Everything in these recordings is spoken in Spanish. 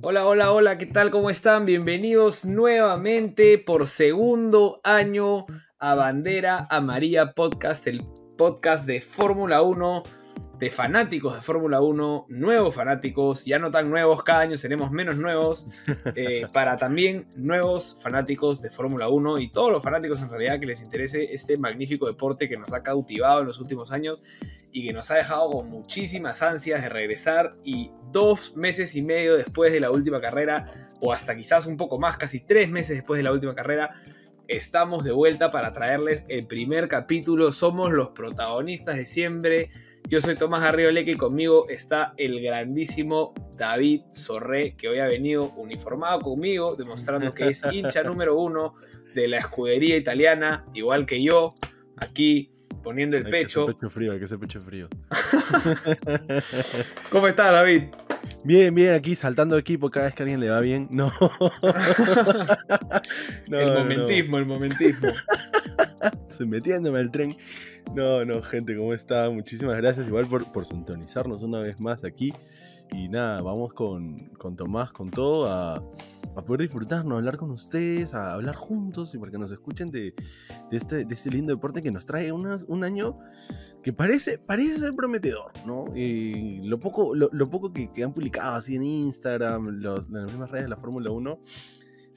Hola, hola, hola, ¿qué tal? ¿Cómo están? Bienvenidos nuevamente por segundo año a Bandera Amarilla Podcast, el podcast de Fórmula 1, de fanáticos de Fórmula 1, nuevos fanáticos, ya no tan nuevos, cada año seremos menos nuevos, eh, para también nuevos fanáticos de Fórmula 1 y todos los fanáticos en realidad que les interese este magnífico deporte que nos ha cautivado en los últimos años y que nos ha dejado con muchísimas ansias de regresar y dos meses y medio después de la última carrera, o hasta quizás un poco más, casi tres meses después de la última carrera, estamos de vuelta para traerles el primer capítulo. Somos los protagonistas de siempre. Yo soy Tomás Arrioleque y conmigo está el grandísimo David Sorré, que hoy ha venido uniformado conmigo, demostrando que es hincha número uno de la escudería italiana, igual que yo, aquí poniendo el pecho. Que pecho frío, hay que hacer pecho frío. ¿Cómo estás, David? Bien, bien, aquí saltando equipo cada vez que a alguien le va bien. No. el momentismo, el momentismo. Estoy metiéndome al tren. No, no, gente, ¿cómo está? Muchísimas gracias igual por, por sintonizarnos una vez más aquí. Y nada, vamos con, con Tomás, con todo, a, a, poder disfrutarnos, hablar con ustedes, a hablar juntos y para que nos escuchen de, de, este, de este lindo deporte que nos trae unas, un año que parece, parece ser prometedor, ¿no? Y lo poco, lo, lo poco que, que, han publicado así en Instagram, los, las mismas redes de la Fórmula 1,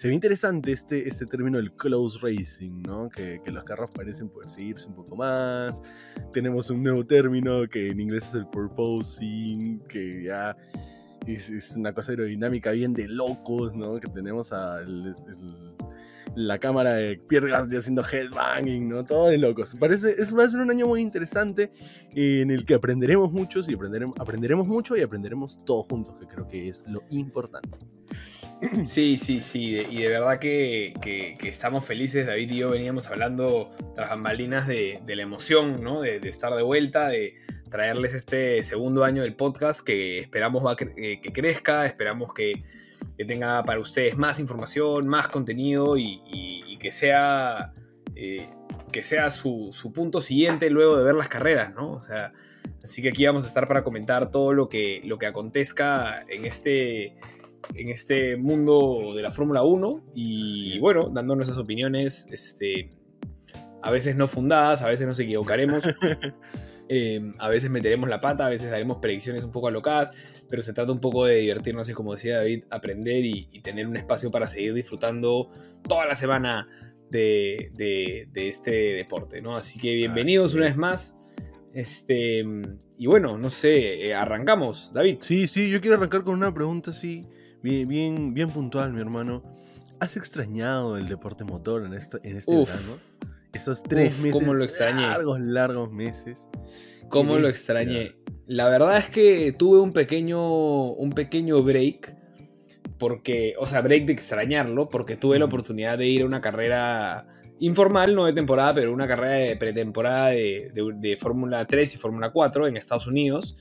se ve interesante este, este término del close racing, ¿no? Que, que, los carros parecen poder seguirse un poco más. Tenemos un nuevo término que en inglés es el purposing, que ya es, es una cosa aerodinámica bien de locos, ¿no? Que tenemos a el, la cámara de Pierre Gasly haciendo headbanging, ¿no? Todo de locos. Parece, es, va a ser un año muy interesante en el que aprenderemos mucho y aprenderemos, aprenderemos mucho y aprenderemos todos juntos, que creo que es lo importante. Sí, sí, sí, y de verdad que, estamos felices, David y yo veníamos hablando tras bambalinas de, de la emoción, ¿no? De, estar de vuelta, de traerles este segundo año del podcast que esperamos va eh, que crezca, esperamos que, tenga para ustedes más información, más contenido y que sea, eh, que sea su, su, punto siguiente luego de ver las carreras, ¿no? O sea, así que aquí vamos a estar para comentar todo lo que, lo que acontezca en este en este mundo de la Fórmula 1 y bueno, dando nuestras opiniones, este, a veces no fundadas, a veces nos equivocaremos, eh, a veces meteremos la pata, a veces haremos predicciones un poco alocadas, pero se trata un poco de divertirnos y como decía David, aprender y, y tener un espacio para seguir disfrutando toda la semana de, de, de este deporte, ¿no? Así que bienvenidos Así una vez más. Este, y bueno, no sé, eh, arrancamos, David. Sí, sí, yo quiero arrancar con una pregunta así bien, bien, bien puntual, mi hermano. ¿Has extrañado el deporte motor en, esto, en este Uf. verano? Esos tres Uf, meses. ¿Cómo lo extrañé? Largos, largos meses. ¿Cómo lo extrañé? La verdad es que tuve un pequeño, un pequeño break. Porque, o sea, break de extrañarlo. Porque tuve la oportunidad de ir a una carrera informal, no de temporada, pero una carrera de pretemporada de, de, de Fórmula 3 y Fórmula 4 en Estados Unidos.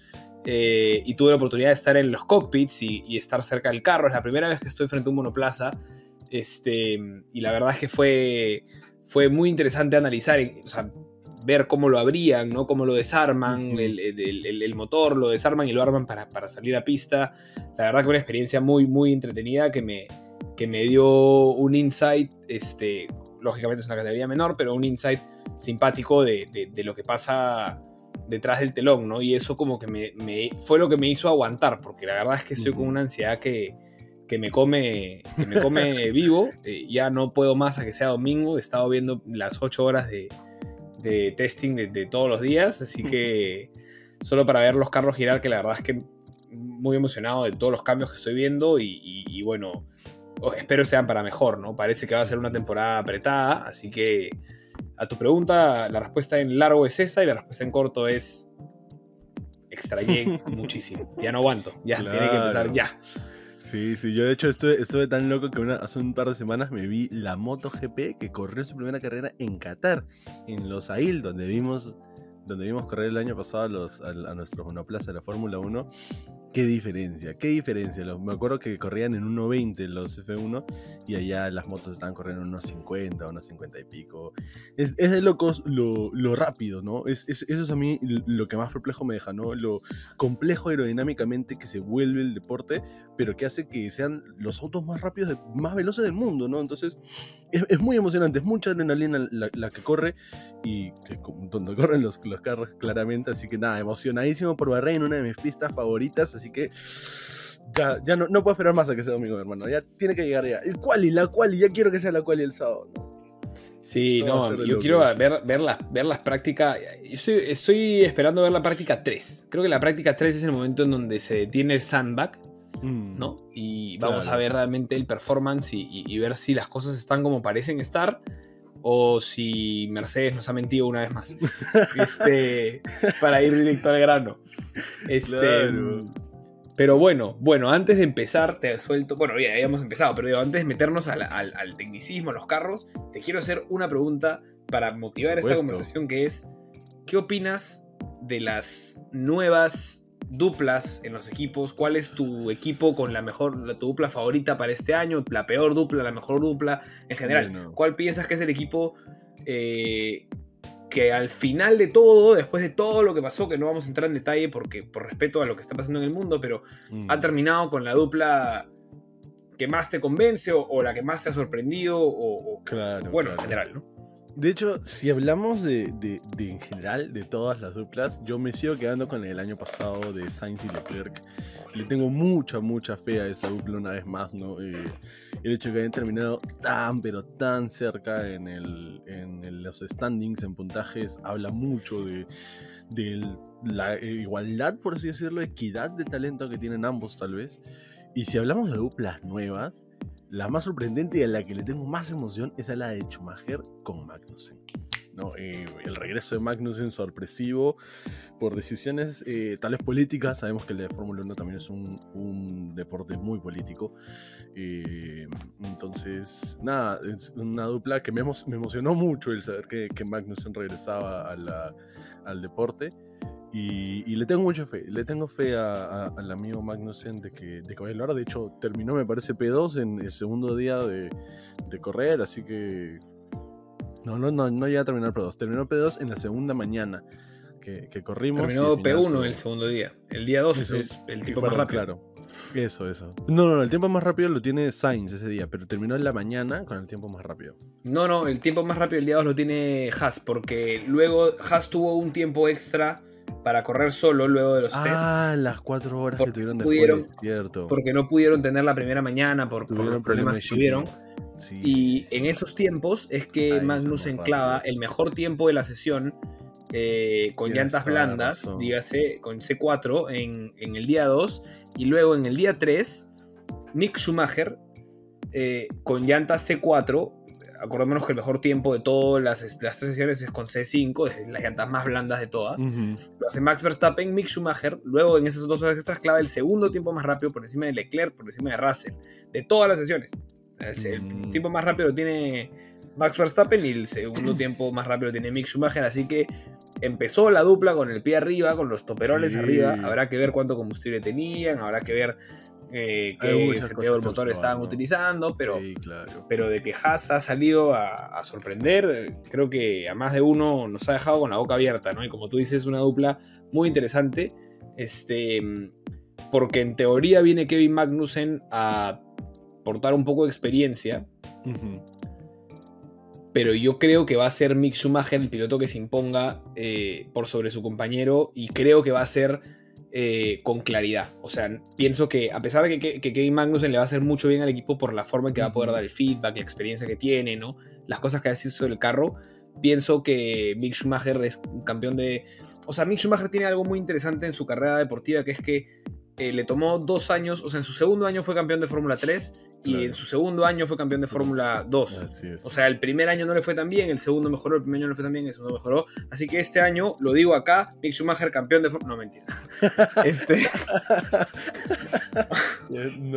Eh, y tuve la oportunidad de estar en los cockpits y, y, estar cerca del carro. Es la primera vez que estoy frente a un monoplaza. Este, y la verdad es que fue, fue muy interesante analizar, o sea, ver cómo lo abrían, ¿no? cómo lo desarman, el, el, el, el, motor lo desarman y lo arman para, para, salir a pista. La verdad que fue una experiencia muy, muy entretenida que me, que me dio un insight, este, lógicamente es una categoría menor, pero un insight simpático de, de, de lo que pasa detrás del telón, ¿no? Y eso como que me, me, fue lo que me hizo aguantar, porque la verdad es que estoy con una ansiedad que, que me come, que me come vivo. Eh, ya no puedo más a que sea domingo. He estado viendo las 8 horas de, de testing de, de, todos los días, así que solo para ver los carros girar, que la verdad es que muy emocionado de todos los cambios que estoy viendo y, y, y bueno, espero sean para mejor, ¿no? Parece que va a ser una temporada apretada, así que a tu pregunta, la respuesta en largo es esa y la respuesta en corto es extrañé muchísimo. Ya no aguanto, ya claro. tiene que empezar ya. Sí, sí, yo de hecho estuve, estuve tan loco que una, hace un par de semanas me vi la MotoGP que corrió su primera carrera en Qatar, en Los Ail, donde vimos, donde vimos correr el año pasado a, los, a, a nuestros monoplazas de la Fórmula 1. Qué diferencia, qué diferencia. me acuerdo que corrían en 1.20 los F1 y allá las motos estaban corriendo en 1.50, 1.50 y pico. Es, de locos lo, rápido, ¿no? Es, eso es a mí lo que más perplejo me deja, ¿no? Lo complejo aerodinámicamente que se vuelve el deporte, pero que hace que sean los autos más rápidos, más veloces del mundo, ¿no? Entonces, es, muy emocionante, es mucha adrenalina la, que corre y donde corren los, los carros claramente, así que nada, emocionadísimo por Bahrein, una de mis pistas favoritas, así que ya, ya no, no puedo esperar más a que sea domingo, hermano, ya tiene que llegar ya. El quali, la quali, ya quiero que sea la quali el sábado, Sí, no, yo quiero ver, ver, las, ver las prácticas. Estoy, estoy, esperando ver la práctica 3. Creo que la práctica 3 es el momento en donde se detiene el sandbag, mm, ¿no? Y vamos a ver realmente el performance y, ver si las cosas están como parecen estar o si Mercedes nos ha mentido una vez más. este, para ir directo al grano. Este, Pero bueno, bueno, antes de empezar, te suelto. Bueno, ya habíamos empezado, pero antes de meternos al, tecnicismo, a los carros, te quiero hacer una pregunta para motivar esta conversación que es: ¿qué opinas de las nuevas duplas en los equipos. ¿Cuál es tu equipo con la mejor, tu dupla favorita para este año? La peor dupla, la mejor dupla en general. ¿Cuál piensas que es el equipo eh, que al final de todo, después de todo lo que pasó, que no vamos a entrar en detalle porque por respeto a lo que está pasando en el mundo, pero ha mm. terminado con la dupla que más te convence o, la que más te ha sorprendido o, bueno, en general, ¿no? De hecho, si hablamos de, en general de todas las duplas, yo me sigo quedando con el año pasado de Sainz y Leclerc. Le tengo mucha, mucha fe a esa dupla una vez más, ¿no? Eh, el hecho de que hayan terminado tan, pero tan cerca en, el, en los standings, en puntajes, habla mucho de, de la igualdad, por así decirlo, equidad de talento que tienen ambos, tal vez. Y si hablamos de duplas nuevas, la más sorprendente y a la que le tengo más emoción es a la de Schumacher con Magnussen. ¿no? Eh, el regreso de Magnussen sorpresivo por decisiones eh, políticas. Sabemos que de Fórmula 1 también es un, deporte muy político. Eh, entonces, nada, es una dupla que me, emocionó mucho el saber que, que Magnussen regresaba al deporte. Y, le tengo mucha fe, le tengo fe al amigo Magnussen de que, de que vaya a De hecho, terminó, me parece, P2 en el segundo día de, correr, así que. No, no, no, no llega a terminar P2. Terminó P2 en la segunda mañana que, corrimos. Terminó P1 el segundo día. El día 2 es el tiempo más rápido. Claro. Eso, eso. No, no, no, el tiempo más rápido lo tiene Sainz ese día, pero terminó en la mañana con el tiempo más rápido. No, no, el tiempo más rápido el día 2 lo tiene Haas, porque luego Haas tuvo un tiempo extra para correr solo luego de los ah, tests. Ah, las cuatro horas que tuvieron después, cierto. Porque no pudieron tener la primera mañana por, los problemas que tuvieron. y en esos tiempos es que Magnus enclava el mejor tiempo de la sesión eh, con llantas blandas, dígase, con C4 en, en, el día 2. Y luego en el día 3, Mick Schumacher eh, con llantas C4 acordémonos que el mejor tiempo de todas las, las tres sesiones es con C5, es las llantas más blandas de todas. Lo hace Max Verstappen, Mick Schumacher. Luego en esas dos horas extras clava el segundo tiempo más rápido por encima de Leclerc, por encima de Russell, de todas las sesiones. El mm. tiempo más rápido tiene Max Verstappen y el segundo tiempo más rápido tiene Mick Schumacher. Así que empezó la dupla con el pie arriba, con los toperoles arriba. Habrá que ver cuánto combustible tenían, habrá que ver eh, que sentido del motor estaban utilizando, pero, pero de que Haas ha salido a, sorprender, creo que a más de uno nos ha dejado con la boca abierta, ¿no? Y como tú dices, una dupla muy interesante, este, porque en teoría viene Kevin Magnussen a portar un poco de experiencia. Pero yo creo que va a ser Mick Schumacher el piloto que se imponga eh, por sobre su compañero. Y creo que va a ser eh, con claridad. O sea, pienso que a pesar de que, Kevin Magnussen le va a hacer mucho bien al equipo por la forma en que va a poder dar el feedback, la experiencia que tiene, ¿no? Las cosas que ha hecho sobre el carro, pienso que Mick Schumacher es un campeón de... O sea, Mick Schumacher tiene algo muy interesante en su carrera deportiva, que es que eh, le tomó dos años, o sea, en su segundo año fue campeón de Fórmula 3 y en su segundo año fue campeón de Fórmula 2. O sea, el primer año no le fue tan bien, el segundo mejoró, el primer año no le fue tan bien, el segundo mejoró. Así que este año, lo digo acá, Mick Schumacher campeón de Fórmula... No, mentira. este...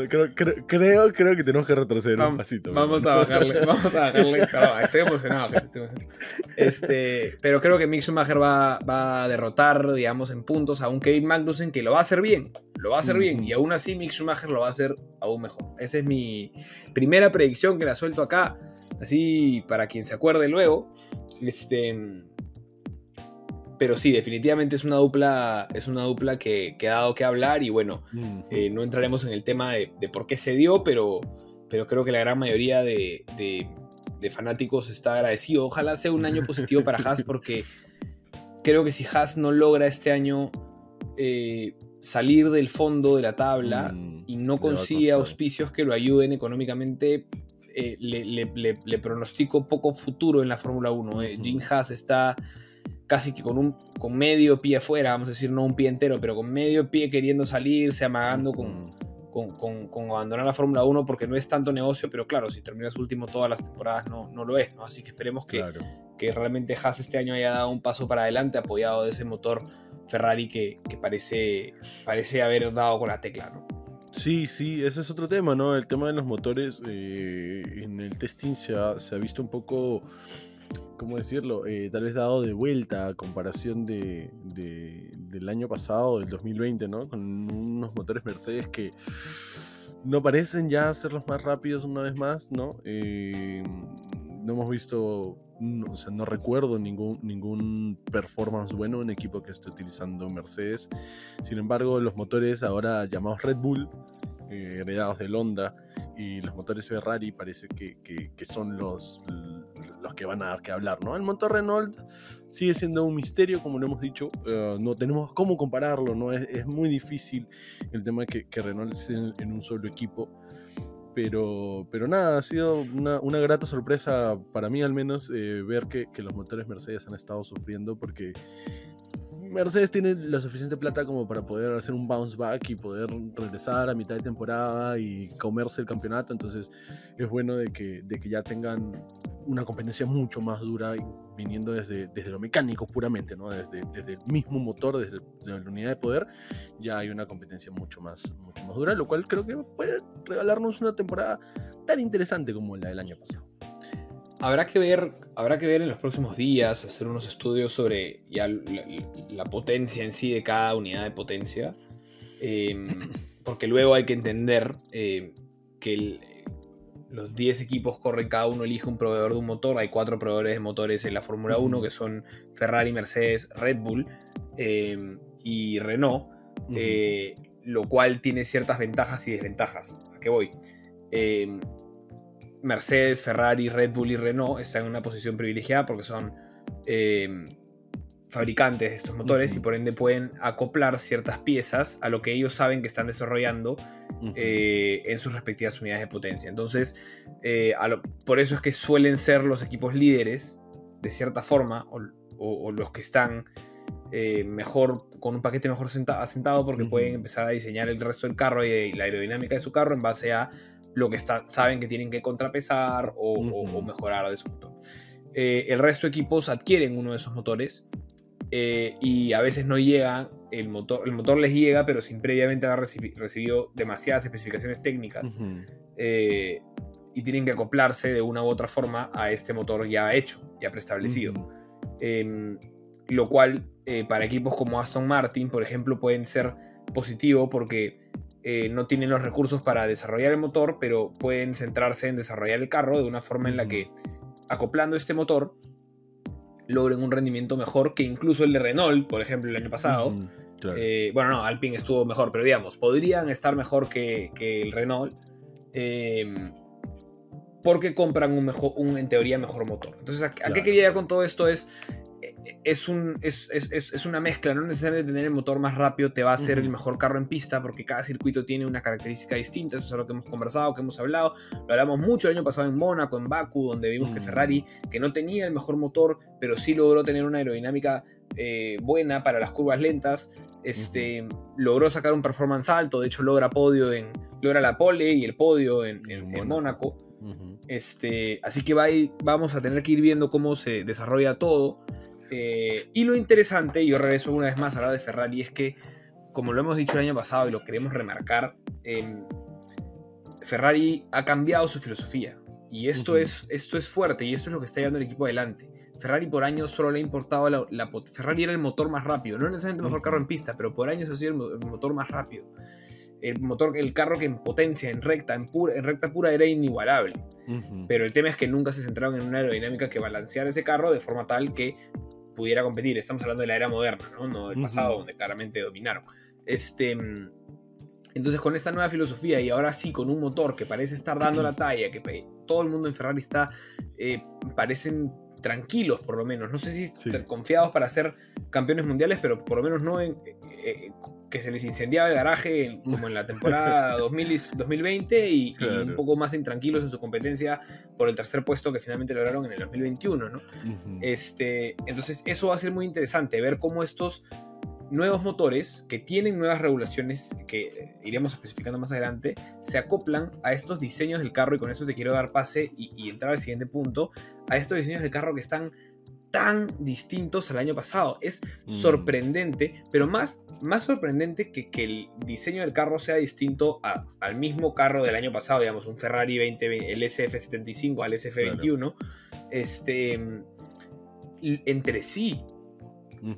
creo, creo, creo, que tenemos que retroceder un pasito. Vamos a bajarle, vamos a bajarle. estoy emocionado, estoy emocionado. Este, pero creo que Mick Schumacher va, va a derrotar, digamos, en puntos a un Kevin Magnussen que lo va a hacer bien lo va a hacer bien. Y aún así Mick Schumacher lo va a hacer aún mejor. Esa es mi primera predicción que la suelto acá. Así para quien se acuerde luego. Este, pero sí, definitivamente es una dupla, es una dupla que, ha dado que hablar y bueno, eh, no entraremos en el tema de, por qué se dio, pero, pero creo que la gran mayoría de, fanáticos está agradecido. Ojalá sea un año positivo para Haas porque creo que si Haas no logra este año eh, salir del fondo de la tabla mm, y no consigue auspicios que lo ayuden económicamente, eh, le, pronostico poco futuro en la Fórmula 1. Jim Haas está casi que con un con medio pie afuera, vamos a decir, no un pie entero, pero con medio pie queriendo salirse, amagando con, con, abandonar la Fórmula 1 porque no es tanto negocio, pero claro, si terminas último todas las temporadas no, no lo es, ¿no? Así que esperemos que, que realmente Haas este año haya dado un paso para adelante apoyado de ese motor Ferrari que, parece, parece haber dado con la tecla, ¿no? Sí, sí, ese es otro tema, ¿no? El tema de los motores eh, en el testing se ha visto un poco ¿cómo decirlo? Eh, tal vez dado de vuelta a comparación de, del año pasado, del 2020, ¿no? Con unos motores Mercedes que no parecen ya ser los más rápidos una vez más, ¿no? Eh, no hemos visto, o sea, no recuerdo ningún, ningún performance bueno en equipo que esté utilizando Mercedes. Sin embargo, los motores ahora llamados Red Bull, eh, heredados del Honda, y los motores Ferrari parece que, que son los, los que van a dar que hablar, ¿no? El motor Renault sigue siendo un misterio, como lo hemos dicho, eh, no tenemos cómo compararlo, ¿no? Es, muy difícil el tema que, que Renault esté en, un solo equipo. Pero, pero nada, ha sido una, una grata sorpresa para mí al menos eh, ver que, que los motores Mercedes han estado sufriendo porque Mercedes tiene la suficiente plata como para poder hacer un bounce back y poder regresar a mitad de temporada y comerse el campeonato. Entonces es bueno de que, de que ya tengan una competencia mucho más dura viniendo desde, desde lo mecánico puramente, ¿no? desde, desde el mismo motor, desde, la unidad de poder, ya hay una competencia mucho más, mucho más dura, lo cual creo que puede regalarnos una temporada tan interesante como la del año pasado. Habrá que ver, habrá que ver en los próximos días, hacer unos estudios sobre ya la, potencia en sí de cada unidad de potencia. Em, porque luego hay que entender eh, que los 10 equipos corren, cada uno elige un proveedor de un motor. Hay cuatro proveedores de motores en la Fórmula 1 que son Ferrari, Mercedes, Red Bull em, y Renault. Eh, lo cual tiene ciertas ventajas y desventajas. ¿A qué voy? Em, Mercedes, Ferrari, Red Bull y Renault están en una posición privilegiada porque son eh, fabricantes de estos motores y por ende pueden acoplar ciertas piezas a lo que ellos saben que están desarrollando eh, en sus respectivas unidades de potencia. Entonces, eh, por eso es que suelen ser los equipos líderes, de cierta forma, o, los que están mejor, con un paquete mejor asentado porque pueden empezar a diseñar el resto del carro y la aerodinámica de su carro en base a lo que saben que tienen que contrapesar o, mejorar de su motor. Eh, el resto de equipos adquieren uno de esos motores eh, y a veces no llega, el motor, el motor les llega, pero sin previamente haber recibido demasiadas especificaciones técnicas eh, y tienen que acoplarse de una u otra forma a este motor ya hecho, ya preestablecido. Em, lo cual para equipos como Aston Martin, por ejemplo, pueden ser positivo porque eh, no tienen los recursos para desarrollar el motor, pero pueden centrarse en desarrollar el carro de una forma en la que, acoplando este motor, logren un rendimiento mejor que incluso el de Renault, por ejemplo, el año pasado. Eh, bueno, no, Alpine estuvo mejor, pero digamos, podrían estar mejor que, el Renault. Em, porque compran un, mejor, un, en teoría, mejor motor. Entonces, ¿a, qué quería con todo esto? Es es, un, es, una mezcla, no necesariamente tener el motor más rápido te va a hacer el mejor carro en pista, porque cada circuito tiene una característica distinta, eso es lo que hemos conversado, que hemos hablado, lo hablamos mucho el año pasado en Mónaco, en Baku, donde vimos que Ferrari, que no tenía el mejor motor, pero sí logró tener una aerodinámica eh, buena para las curvas lentas, este, logró sacar un performance alto, de hecho logra podio en, logra la pole y el podio en, Mónaco. Este, así que va vamos a tener que ir viendo cómo se desarrolla todo. Eh, y lo interesante, y yo regreso una vez más a hablar de Ferrari, es que, como lo hemos dicho el año pasado y lo queremos remarcar, em, Ferrari ha cambiado su filosofía. Y esto, es, esto es fuerte y esto es lo que está llevando el equipo adelante. Ferrari por años solo le ha importado la, la Ferrari era el motor más rápido, no necesariamente el mejor carro en pista, pero por años ha sido el, motor más rápido. El motor, el carro que en potencia, en recta, en, pura, en recta pura era inigualable. Pero el tema es que nunca se centraron en una aerodinámica que balanceara ese carro de forma tal que pudiera competir. Estamos hablando de la era moderna, ¿no? No del pasado, donde claramente dominaron. Este, entonces con esta nueva filosofía y ahora sí con un motor que parece estar dando la talla, que todo el mundo en Ferrari está, eh, parecen tranquilos por lo menos, no sé si confiados para ser campeones mundiales, pero por lo menos no en, eh, eh, que se les incendiaba el garaje como en la temporada 2020 y, un poco más intranquilos en su competencia por el tercer puesto que finalmente lograron en el 2021, ¿no? este, entonces eso va a ser muy interesante, ver cómo estos nuevos motores que tienen nuevas regulaciones que iremos especificando más adelante, se acoplan a estos diseños del carro y con eso te quiero dar pase y, entrar al siguiente punto, a estos diseños del carro que están tan distintos al año pasado. Es mm. sorprendente, pero más, más sorprendente que, que, el diseño del carro sea distinto al mismo carro del año pasado, digamos, un Ferrari 20, el SF75 al SF21, este, entre sí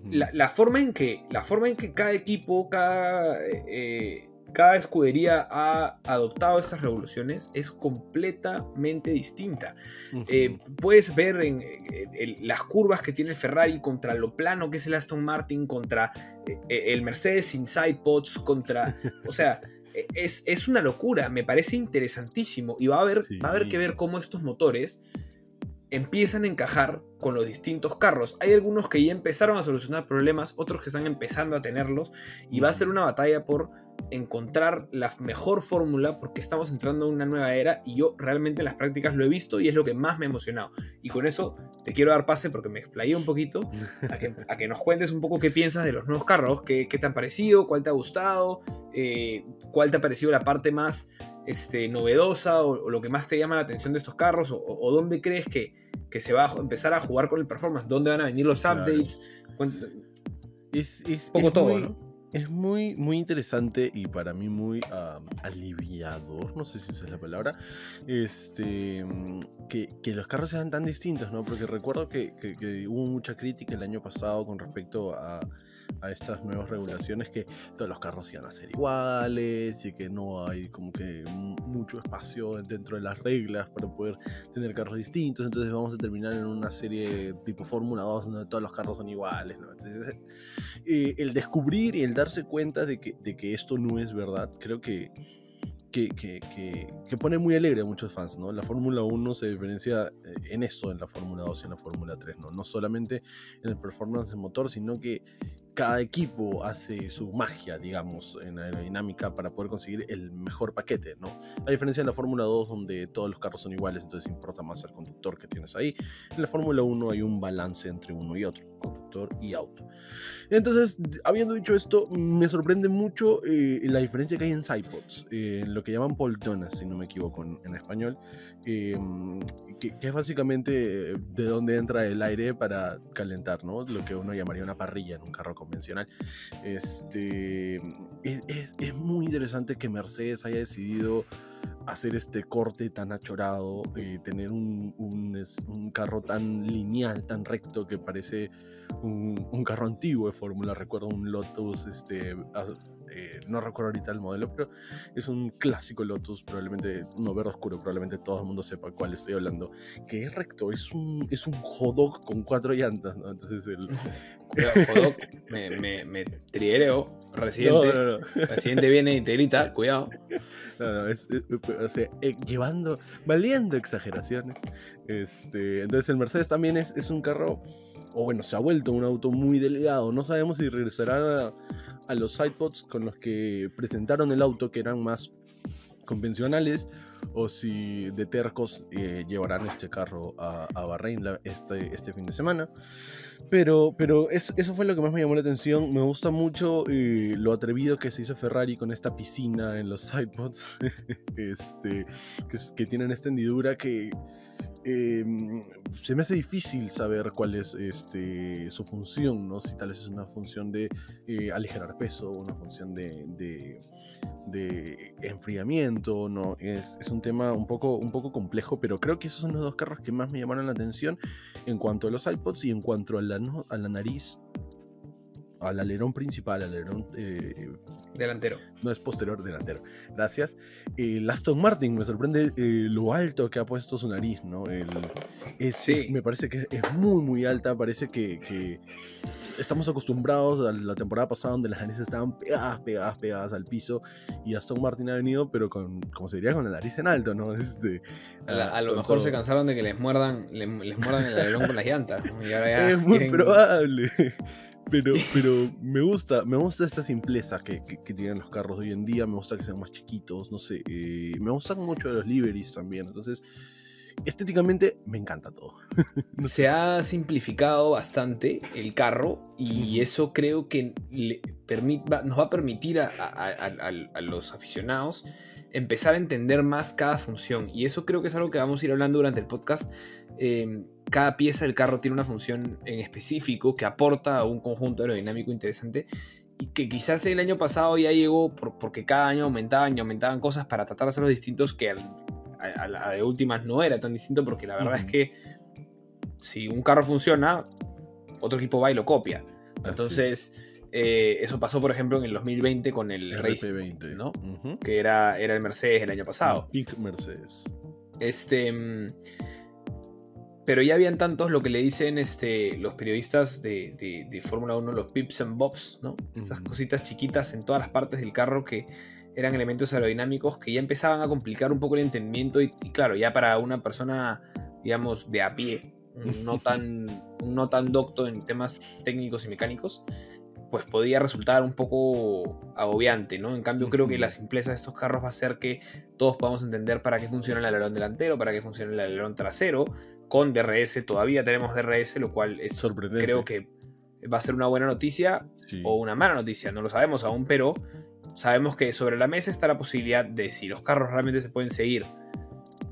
la, forma en que, la forma en que cada equipo, cada, eh, cada escudería ha adoptado estas revoluciones es completamente distinta. Eh, puedes ver en, las curvas que tiene el Ferrari contra lo plano que es el Aston Martin, contra eh, el Mercedes sin sidepods, contra... o sea... Es, es, una locura, me parece interesantísimo. Y va a haber, va a haber que ver cómo estos motores empiezan a encajar con los distintos carros. Hay algunos que ya empezaron a solucionar problemas, otros que están empezando a tenerlos y va a ser una batalla por encontrar la mejor fórmula porque estamos entrando en una nueva era y yo realmente en las prácticas lo he visto y es lo que más me ha emocionado. Y con eso te quiero dar pase porque me explayé un poquito a que, nos cuentes un poco qué piensas de los nuevos carros, qué, te han parecido, cuál te ha gustado, eh, cuál te ha parecido la parte más este, novedosa o, lo que más te llama la atención de estos carros o, dónde crees que, que, se va a empezar a jugar con el performance, dónde van a venir los updates. Es, es, poco todo, ¿no? Es muy, muy interesante y para mí muy aliviador, no sé si esa es la palabra, este, que, que, los carros sean tan distintos, ¿no? Porque recuerdo que, que hubo mucha crítica el año pasado con respecto a a estas nuevas regulaciones que todos los carros iban a ser iguales y que no hay como que mucho espacio dentro de las reglas para poder tener carros distintos. Entonces vamos a terminar en una serie tipo Fórmula 2 donde todos los carros son iguales. Entonces, eh, el descubrir y el darse cuenta de que, de que esto no es verdad, creo que que, que, pone muy alegre a muchos fans, ¿no? La Fórmula 1 se diferencia eh, en eso, en la Fórmula 2 y en la Fórmula 3, ¿no? No solamente en el performance del motor, sino que cada equipo hace su magia, digamos, en aerodinámica para poder conseguir el mejor paquete, ¿no? A diferencia de la Fórmula 2, donde todos los carros son iguales, entonces importa más el conductor que tienes ahí. En la Fórmula 1 hay un balance entre uno y otro, conductor y auto. Entonces, habiendo dicho esto, me sorprende mucho eh, la diferencia que hay en sidepods, eh, lo que llaman poltonas, si no me equivoco en, español, em, que, es básicamente eh, de dónde entra el aire para calentar, ¿no? Lo que uno llamaría una parrilla en un carro convencional. Este, es, es, muy interesante que Mercedes haya decidido hacer este corte tan achorado, y tener un, un, un, carro tan lineal, tan recto que parece un, un carro antiguo de Fórmula. Recuerdo un Lotus este, eh, no recuerdo ahorita el modelo, pero es un clásico Lotus, probablemente, no verde oscuro, probablemente todo el mundo sepa cuál estoy hablando, que es recto, es un, es un hot dog con cuatro llantas, ¿no? Entonces el... Cuidado, hot dog, me, me, me triereo, residente, no, residente viene y te grita, cuidado. No, no, es, o sea, eh, llevando, valiendo exageraciones. Este, entonces el Mercedes también es, es un carro o bueno, se ha vuelto un auto muy delgado. No sabemos si regresará a, los sidepods con los que presentaron el auto, que eran más convencionales, o si de tercos eh, llevarán este carro a, a Bahrein este, este fin de semana. Pero, pero eso fue lo que más me llamó la atención. Me gusta mucho eh, lo atrevido que se hizo Ferrari con esta piscina en los sidepods, este, que, que tienen esta hendidura que em, se me hace difícil saber cuál es este, su función, ¿no? Si tal vez es una función de eh, aligerar peso, una función de, de, de enfriamiento, ¿no? Es, es, un tema un poco, un poco complejo, pero creo que esos son los dos carros que más me llamaron la atención en cuanto a los iPods y en cuanto a la, a la nariz al alerón principal, al alerón eh, delantero. No es posterior, delantero. Gracias. El Aston Martin me sorprende eh, lo alto que ha puesto su nariz, ¿no? El, sí. Me parece que es muy, muy alta. Parece que, estamos acostumbrados a la temporada pasada donde las narices estaban pegadas, pegadas, pegadas al piso. Y Aston Martin ha venido, pero con, como se diría, con la nariz en alto, ¿no? Este, a, lo mejor se cansaron de que les muerdan, les, muerdan el alerón con las llantas. es muy probable. Pero, pero me gusta, me gusta esta simpleza que, tienen los carros hoy en día, me gusta que sean más chiquitos, no sé, eh, me gustan mucho los liveries también, entonces estéticamente me encanta todo. Se ha simplificado bastante el carro y eso creo que le nos va a permitir a, los aficionados empezar a entender más cada función y eso creo que es algo que vamos a ir hablando durante el podcast. Em, cada pieza del carro tiene una función en específico que aporta a un conjunto aerodinámico interesante y que quizás el año pasado ya llegó porque cada año aumentaban y aumentaban cosas para tratar de hacerlos distintos que a, la de últimas no era tan distinto porque la verdad es que si un carro funciona, otro equipo va y lo copia. Entonces, eh, eso pasó, por ejemplo, en el 2020 con el Race 20 ¿no? Que era, era el Mercedes el año pasado. Pic Mercedes. Este. Mm, pero ya habían tantos lo que le dicen este, los periodistas de, de, Fórmula 1, los pips and bobs, ¿no? Estas cositas chiquitas en todas las partes del carro que eran elementos aerodinámicos que ya empezaban a complicar un poco el entendimiento y, claro, ya para una persona, digamos, de a pie, no tan, no tan docto en temas técnicos y mecánicos, pues podía resultar un poco agobiante, ¿no? En cambio, creo que la simpleza de estos carros va a hacer que todos podamos entender para qué funciona el alerón delantero, para qué funciona el alerón trasero. Con DRS todavía tenemos DRS, lo cual es creo que va a ser una buena noticia o una mala noticia, no lo sabemos aún, pero sabemos que sobre la mesa está la posibilidad de si los carros realmente se pueden seguir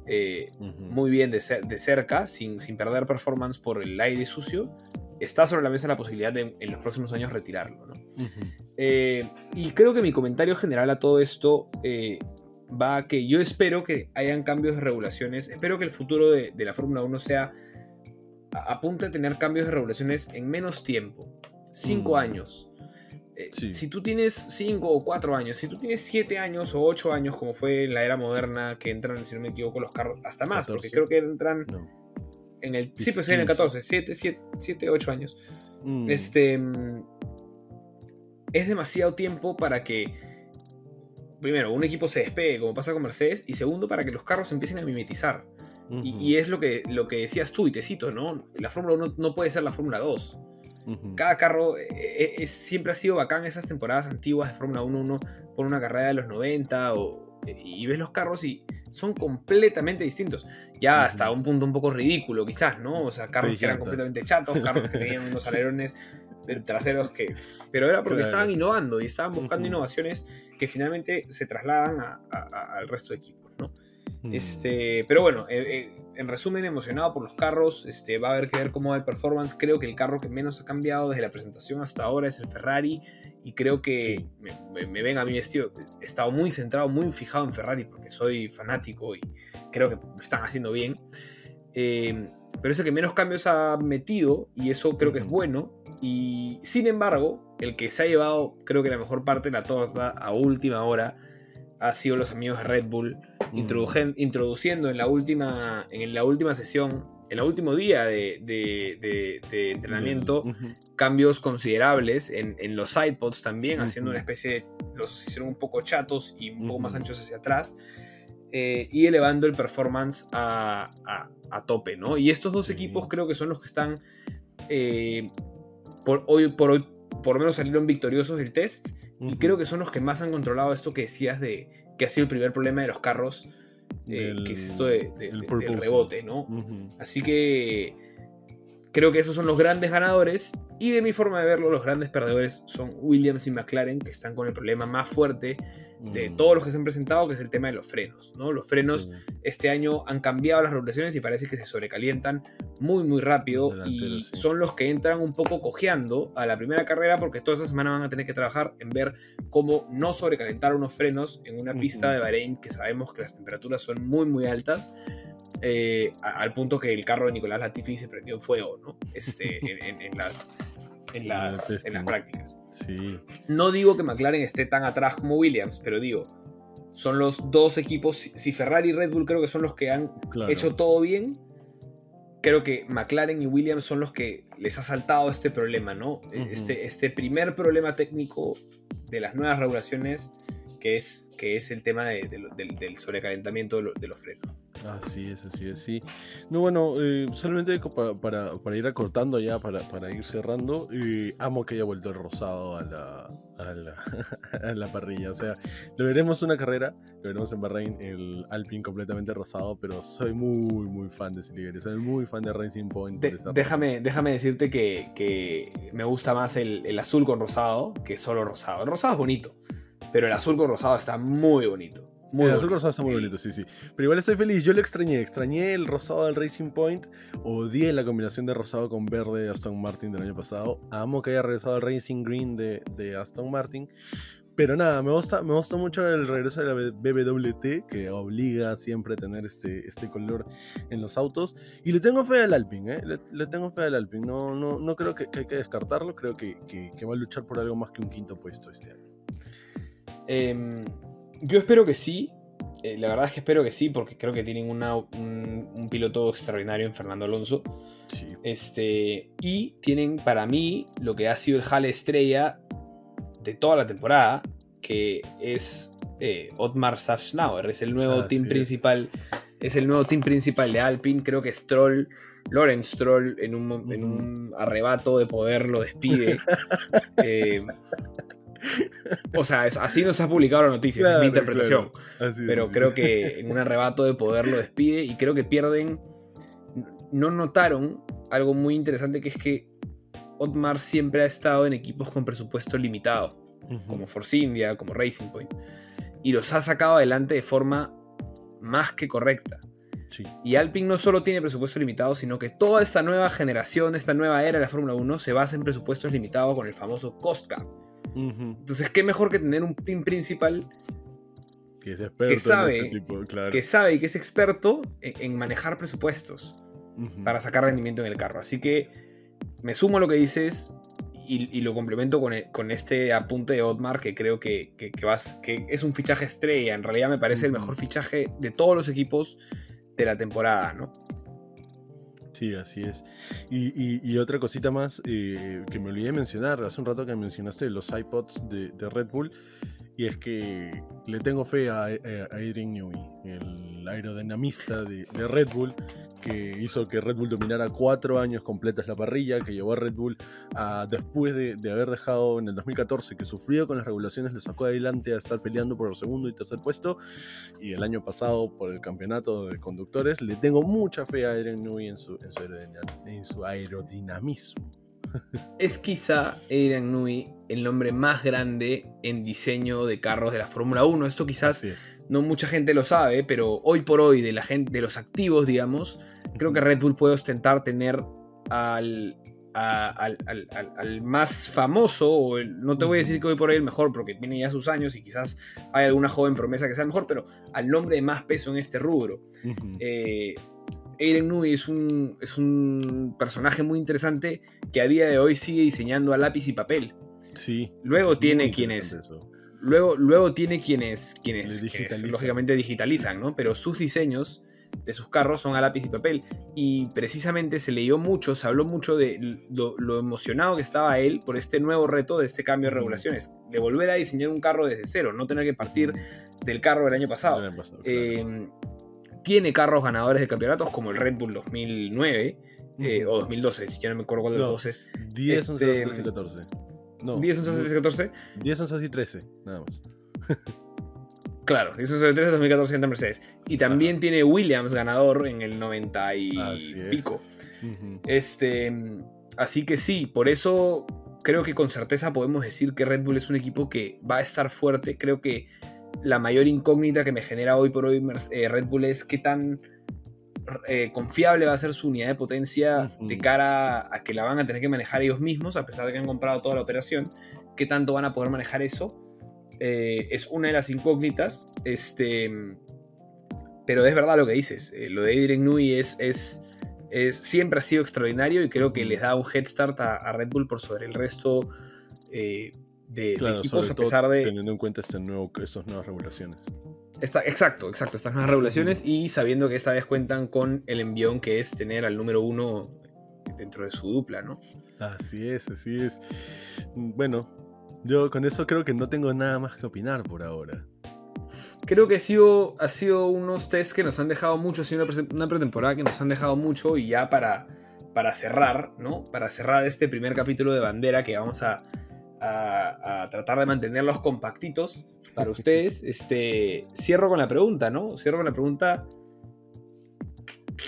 eh, muy bien de, de cerca, sin, sin perder performance por el aire sucio, está sobre la mesa la posibilidad de en los próximos años retirarlo. ¿no? Eh, y creo que mi comentario general a todo esto eh, va a que yo espero que hayan cambios de regulaciones, espero que el futuro de, la Fórmula 1 sea apunte a tener cambios de regulaciones en menos tiempo, cinco mm. años. Eh, si tú tienes 5 o 4 años, si tú tienes 7 años o 8 años, como fue en la era moderna, que entran, si no me equivoco, los carros, hasta más, porque creo que entran en el. Sí, pues en el 14, 7, 7, 8 años. Mm. Este. Mm, es demasiado tiempo para que. Primero, un equipo se despegue, como pasa con Mercedes, y segundo, para que los carros empiecen a mimetizar. y, es lo que, lo que decías tú, y te cito, ¿no? La Fórmula 1 no puede ser la Fórmula 2. Cada carro eh, eh, siempre ha sido bacán esas temporadas antiguas de Fórmula 1, uno por una carrera de los 90 o, y ves los carros y son completamente distintos. Ya hasta un punto un poco ridículo, quizás, ¿no? O sea, carros que eran completamente chatos, carros que tenían unos alerones traseros que. Pero era porque estaban innovando y estaban buscando innovaciones que finalmente se trasladan al resto de equipos, ¿no? Mm. Este, pero bueno, eh, eh, en resumen, emocionado por los carros. Este, va a haber que ver cómo va el performance. Creo que el carro que menos ha cambiado desde la presentación hasta ahora es el Ferrari. Y creo que me, ven a mi vestido. He estado muy centrado, muy fijado en Ferrari porque soy fanático y creo que lo están haciendo bien. Eh, pero es el que menos cambios ha metido y eso creo que es bueno. Y sin embargo, el que se ha llevado, creo que la mejor parte de la torta a última hora ha sido los amigos de Red Bull, mm. introduciendo en la, última, en la última sesión, en el último día de, entrenamiento, cambios considerables en, los sidepods también, haciendo una especie de. Los hicieron un poco chatos y un poco más anchos hacia atrás. Eh, y elevando el performance a, tope, ¿no? Y estos dos equipos creo que son los que están. Eh, por hoy por hoy, por lo menos salieron victoriosos del test y creo que son los que más han controlado esto que decías de que ha sido el primer problema de los carros, eh, que es esto de, del rebote, ¿no? Así que creo que esos son los grandes ganadores y de mi forma de verlo los grandes perdedores son Williams y McLaren que están con el problema más fuerte de Mm, todos los que se han presentado que es el tema de los frenos, ¿no? Los frenos sí. este año han cambiado las regulaciones y parece que se sobrecalientan muy muy rápido y sí. son los que entran un poco cojeando a la primera carrera porque toda esta semana van a tener que trabajar en ver cómo no sobrecalentar unos frenos en una pista de Bahrein que sabemos que las temperaturas son muy muy altas eh, a- al punto que el carro de Nicolás Latifi se prendió en fuego ¿no? este, en, en- en las, en, las, en las prácticas. Sí, No digo que McLaren esté tan atrás como Williams, pero digo, son los dos equipos, si Ferrari y Red Bull creo que son los que han claro. hecho todo bien, creo que McLaren y Williams son los que les ha saltado este problema, ¿no? Ujú. este, este primer problema técnico de las nuevas regulaciones, que es, que es el tema de- de lo- del, del sobrecalentamiento de, lo- de los frenos. Así es, así es, sí. No, bueno, eh, solamente para, para ir acortando ya, para, para ir cerrando, eh, amo que haya vuelto el rosado a la, a, la, a la parrilla. O sea, lo veremos una carrera, lo veremos en Bahrein, el Alpine completamente rosado, pero soy muy, muy fan de ese livery, soy muy fan de Racing Point. De- déjame, déjame decirte que, que me gusta más el, el azul con rosado que solo rosado. El rosado es bonito, pero el azul con rosado está muy bonito. Muy el azul bonito. rosado está muy bonito, sí, sí. Pero igual estoy feliz, yo lo extrañé. Extrañé el rosado del Racing Point. Odié la combinación de rosado con verde de Aston Martin del año pasado. Amo que haya regresado el Racing Green de, de Aston Martin. Pero nada, me gusta, me gusta mucho el regreso de la BBWT, que obliga siempre a tener este, este color en los autos. Y le tengo fe al Alpine, ¿eh? Le, le tengo fe al Alpine. No, no, no creo que, que hay que descartarlo. Creo que, que- que va a luchar por algo más que un quinto puesto este año. Em, yo espero que sí. Eh, la verdad es que espero que sí, porque creo que tienen una- un, un piloto extraordinario en Fernando Alonso. Sí. Este, y tienen para mí lo que ha sido el jale estrella de toda la temporada, que es eh, Otmar Safnauer. Es el nuevo team principal. Es el nuevo team principal de Alpine. Creo que Stroll, Lorenz Stroll, en un, en un arrebato de poder lo despide. Eh, o sea, es- así nos ha publicado la noticia, es mi interpretación. claro. Pero es. creo que en un arrebato de poder lo despide y creo que pierden. No notaron algo muy interesante que es que Otmar siempre ha estado en equipos con presupuesto limitado, como Force India, como Racing Point, y los ha sacado adelante de forma más que correcta. Sí. Y Alpine no solo tiene presupuesto limitado, sino que toda esta nueva generación, esta nueva era de la Fórmula 1 se basa en presupuestos limitados con el famoso cost cap. Ujú. Entonces, ¿qué mejor que tener un team principal Que es experto sabe en este tipo, claro. que sabe y que es experto en, en manejar presupuestos para sacar rendimiento en el carro? Así que me sumo a lo que dices y, y lo complemento con, el- con este apunte de Otmar que creo que, que, que vas- que es un fichaje estrella. En realidad me parece el mejor fichaje de todos los equipos de la temporada, ¿no? Sí, así es. Y, y- y otra cosita más eh, que me olvidé mencionar, hace un rato que mencionaste los iPods de, Red Bull, y es que le tengo fe a- a Adrian Newey, el aerodinamista de, de Red Bull, que hizo que Red Bull dominara cuatro años completos la parrilla, que llevó a Red Bull a, después de, haber dejado en el 2014, que sufrió con las regulaciones, le sacó adelante a estar peleando por el segundo y tercer puesto, y el año pasado por el campeonato de conductores. Le tengo mucha fe a Adrian Newey en su, en su aerodinamismo. Es quizá Adrian Newey el nombre más grande en diseño de carros de la Fórmula 1. Esto quizás es. no mucha gente lo sabe, pero hoy por hoy de la gente, de los activos, digamos, creo que Red Bull puede ostentar tener al, a- al, al- al- al más famoso, o el- no te voy a decir que hoy por hoy el mejor, porque tiene ya sus años y quizás hay alguna joven promesa que sea el mejor, pero al nombre de más peso en este rubro. Eh, Aiden Newey es un, es un personaje muy interesante que a día de hoy sigue diseñando a lápiz y papel. sí. Luego tiene quienes eso. Luego, luego tiene quienes, quienes, lógicamente digitalizan, ¿no? Pero sus diseños de sus carros son a lápiz y papel. Y precisamente se leyó mucho, se habló mucho de lo, lo emocionado que estaba él por este nuevo reto de este cambio de regulaciones. De volver a diseñar un carro desde cero, no tener que partir del carro del año pasado. El año pasado, claro. Eh, tiene carros ganadores de campeonatos como el Red Bull 2009 eh, o 2012, si ya no me acuerdo cuál de los No. dos es. 10, 11, este, 12, 13 y 14. No, 10, 11, 13, 14. 10, 11, 12 y 13, nada más. Claro, 1993 2014 entra Mercedes. Y también tiene Williams ganador en el 90 y pico. Este, así que sí, por eso creo que con certeza podemos decir que Red Bull es un equipo que va a estar fuerte. Creo que la mayor incógnita que me genera hoy por hoy eh, Red Bull es qué tan eh, confiable va a ser su unidad de potencia de cara a que la van a tener que manejar ellos mismos, a pesar de que han comprado toda la operación. ¿Qué tanto van a poder manejar eso? Eh, es una de las incógnitas. Este, pero es verdad lo que dices. lo de Adrian Nui es, es, siempre ha sido extraordinario y creo que les da un head start a, Red Bull por sobre el resto de, equipos, a pesar de. Teniendo en cuenta este nuevo, estas nuevas regulaciones. exacto, exacto, estas nuevas regulaciones y sabiendo que esta vez cuentan con el envión que es tener al número uno dentro de su dupla, ¿no? Así es, así es. Bueno, yo con eso creo que no tengo nada más que opinar por ahora. Creo que ha sido, ha sido unos test que nos han dejado mucho, ha sido una, pretemporada que nos han dejado mucho y ya para, para cerrar, ¿no? Para cerrar este primer capítulo de Bandera que vamos a, a, tratar de mantenerlos compactitos para ustedes, este, cierro con la pregunta, ¿no? Cierro con la pregunta.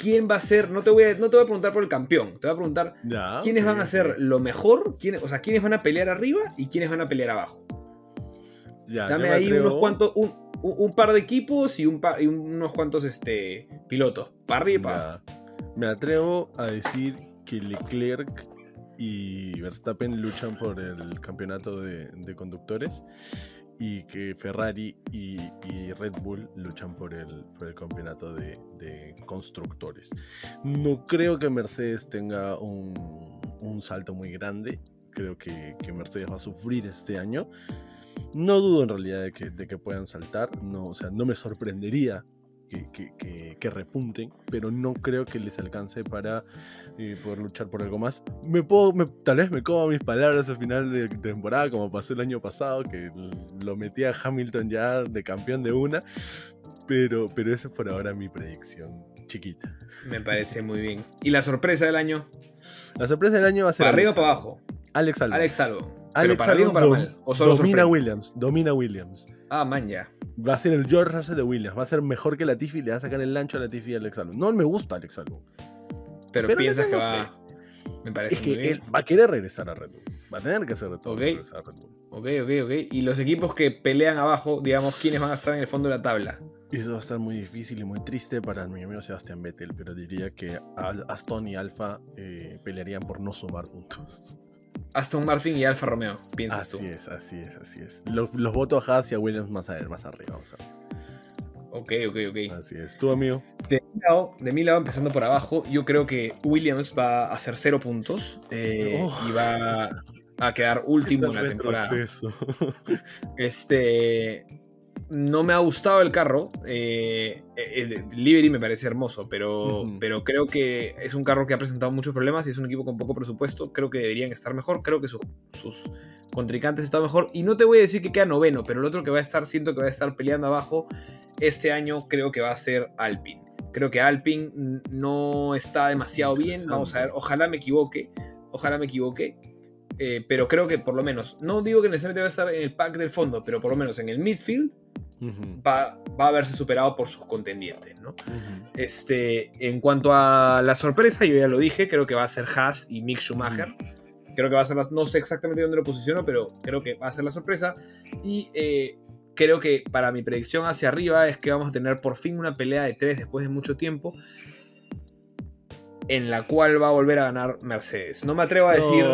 ¿Quién va a ser? No te voy a, no te voy a preguntar por el campeón, te voy a preguntar quiénes van a ser lo mejor, quiénes, o sea, quiénes van a pelear arriba y quiénes van a pelear abajo. Dame ahí unos cuantos, un, par de equipos y, un y unos cuantos este, pilotos. Para arriba Me atrevo a decir que Leclerc y Verstappen luchan por el campeonato de, conductores y que Ferrari y, Red Bull luchan por el, por el campeonato de, constructores. No creo que Mercedes tenga un, salto muy grande. Creo que, Mercedes va a sufrir este año. No dudo en realidad de que, de que puedan saltar. No, o sea, no me sorprendería que, repunten, pero no creo que les alcance para eh, poder luchar por algo más. Me puedo, tal vez me como mis palabras al final de temporada, como pasó el año pasado, que lo metí a Hamilton ya de campeón de una, pero, pero esa es por ahora mi predicción chiquita. Me parece muy bien. ¿Y la sorpresa del año? La sorpresa del año va a ser... ¿Para arriba o para abajo? Alex Albo. Alex Albo. Alex para para mal? ¿O solo domina Williams, domina Williams. Ah, man, ya va a ser el George Russell de Williams. Va a ser mejor que Latifi y le va a sacar el ancho a Latifi y a Alex Albon. No me gusta Alex Albon. Pero, piensas que va. Me parece es que él va a querer regresar a Red Bull. Va a tener que hacer de todo okay. regresar a Red Bull. Ok, ok, ok. Y los equipos que pelean abajo, digamos, ¿quiénes van a estar en el fondo de la tabla? Eso va a estar muy difícil y muy triste para mi amigo Sebastián Vettel, pero diría que Aston y Alfa eh, pelearían por no sumar puntos. Aston Martin y Alfa Romeo, piensas tú. Así es, así es, así es. Los, voto a Haas y a Williams más, a más arriba. Vamos a Ok, ok, ok. Así es. ¿Tú, amigo? De mi, lado, de mi lado, empezando por abajo, yo creo que Williams va a hacer cero puntos eh, oh. y va a quedar último en la temporada. Este no me ha gustado el carro. Eh, el eh, Liberty me parece hermoso, pero, pero creo que es un carro que ha presentado muchos problemas y es un equipo con poco presupuesto. Creo que deberían estar mejor. Creo que sus contrincantes están mejor. Y no te voy a decir que queda noveno, pero el otro que va a estar, siento que va a estar peleando abajo este año, creo que va a ser Alpine. Creo que Alpine no está demasiado bien. Vamos a ver, ojalá me equivoque. Ojalá me equivoque. Eh, pero creo que por lo menos, no digo que necesariamente va a estar en el pack del fondo, pero por lo menos en el midfield va, a verse superado por sus contendientes. ¿no? este, en cuanto a la sorpresa, yo ya lo dije, creo que va a ser Haas y Mick Schumacher. Creo que va a ser, no sé exactamente dónde lo posiciono, pero creo que va a ser la sorpresa. Y eh, creo que para mi predicción hacia arriba es que vamos a tener por fin una pelea de tres después de mucho tiempo en la cual va a volver a ganar Mercedes. No me atrevo a decir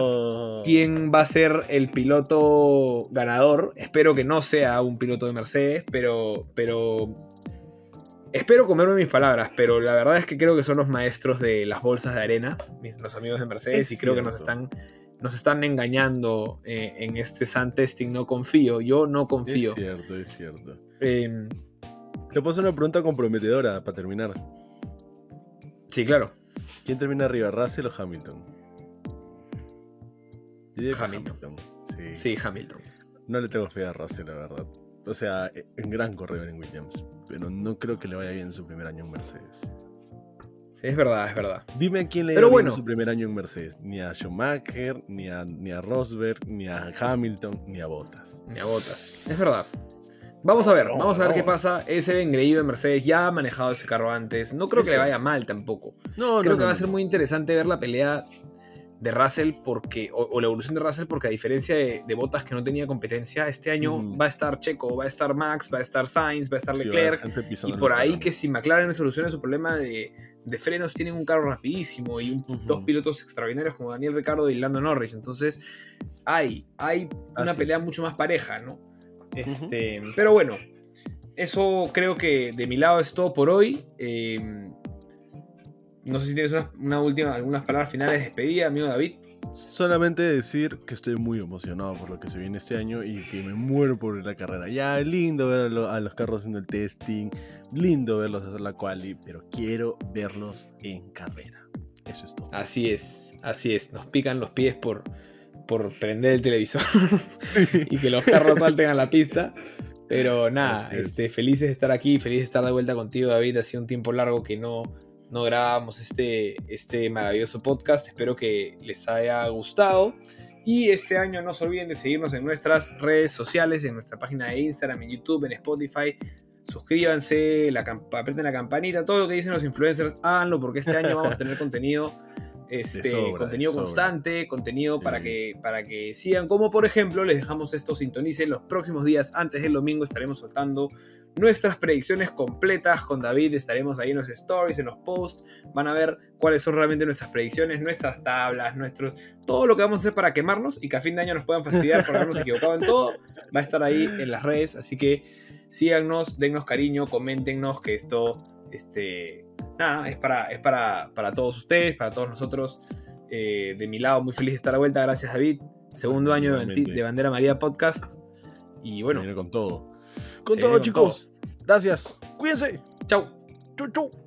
quién va a ser el piloto ganador. Espero que no sea un piloto de Mercedes, pero, pero espero comerme mis palabras. Pero la verdad es que creo que son los maestros de las bolsas de arena, mis, los amigos de Mercedes, y creo que nos están, nos están engañando eh, en este Sun Testing. No confío, yo no confío. Es cierto, es cierto. Eh, Te puedo hacer una pregunta comprometedora para terminar. Sí, claro. ¿Quién termina arriba, Russell o Hamilton? Hamilton. Sí. Hamilton. No le tengo fe a Russell, la verdad. O sea, en gran corredor en Williams. Pero no creo que le vaya bien en su primer año en Mercedes. Sí, es verdad, es verdad. Dime a quién le dio bien en su primer año en Mercedes. Ni a Schumacher, ni a, ni a Rosberg, ni a Hamilton, ni a Bottas. Ni a Bottas. Es verdad. Vamos a ver, vamos a ver qué pasa. Ese engreído de Mercedes ya ha manejado ese carro antes. No creo que le vaya mal tampoco. No, creo que va a ser muy interesante ver la pelea de Russell porque o, o la evolución de Russell porque a diferencia de, de Bottas que no tenía competencia este año va a estar Checo va a estar Max va a estar Sainz va a estar Sí, Leclerc. y por ahí que si McLaren soluciona su problema de, de frenos tienen un carro rapidísimo y un- dos pilotos extraordinarios como Daniel Ricciardo y Lando Norris. Entonces hay hay una Así pelea es. mucho más pareja no este pero bueno eso creo que de mi lado es todo por hoy eh, no sé si tienes una, una última, algunas palabras finales de despedida, amigo David. Solamente decir que estoy muy emocionado por lo que se viene este año y que me muero por la carrera. Ya, lindo ver a, lo- a los carros haciendo el testing, lindo verlos hacer la quali, pero quiero verlos en carrera. Eso es todo. Así es, así es. Nos pican los pies por, por prender el televisor y que los carros salten a la pista. Pero nada, es. este, felices de estar aquí, feliz de estar de vuelta contigo, David. Ha sido un tiempo largo que no, no grabábamos este, este maravilloso podcast. Espero que les haya gustado. Y este año no se olviden de seguirnos en nuestras redes sociales, en nuestra página de Instagram, en YouTube, en Spotify. Suscríbanse, la, aprieten la campanita, todo lo que dicen los influencers, háganlo porque este año vamos a tener contenido, este, sobra, contenido constante, contenido Sí. para, que, para que sigan. Como por ejemplo, les dejamos esto, sintonicen los próximos días, antes del domingo estaremos soltando nuestras predicciones completas con David. Estaremos ahí en los stories, en los posts. Van a ver cuáles son realmente nuestras predicciones, nuestras tablas, nuestros. Todo lo que vamos a hacer para quemarnos y que a fin de año nos puedan fastidiar por habernos equivocado en todo. Va a estar ahí en las redes. Así que síganos, dennos cariño, coméntenos que esto. Este, nada, es para, es para, para todos ustedes, para todos nosotros. Eh, de mi lado, muy feliz de estar de vuelta. Gracias, David. Segundo año de, Bandera María Podcast. Y Bueno, viene con todo. Con todo, con chicos. Gracias. Cuídense. chau. Chau, chau.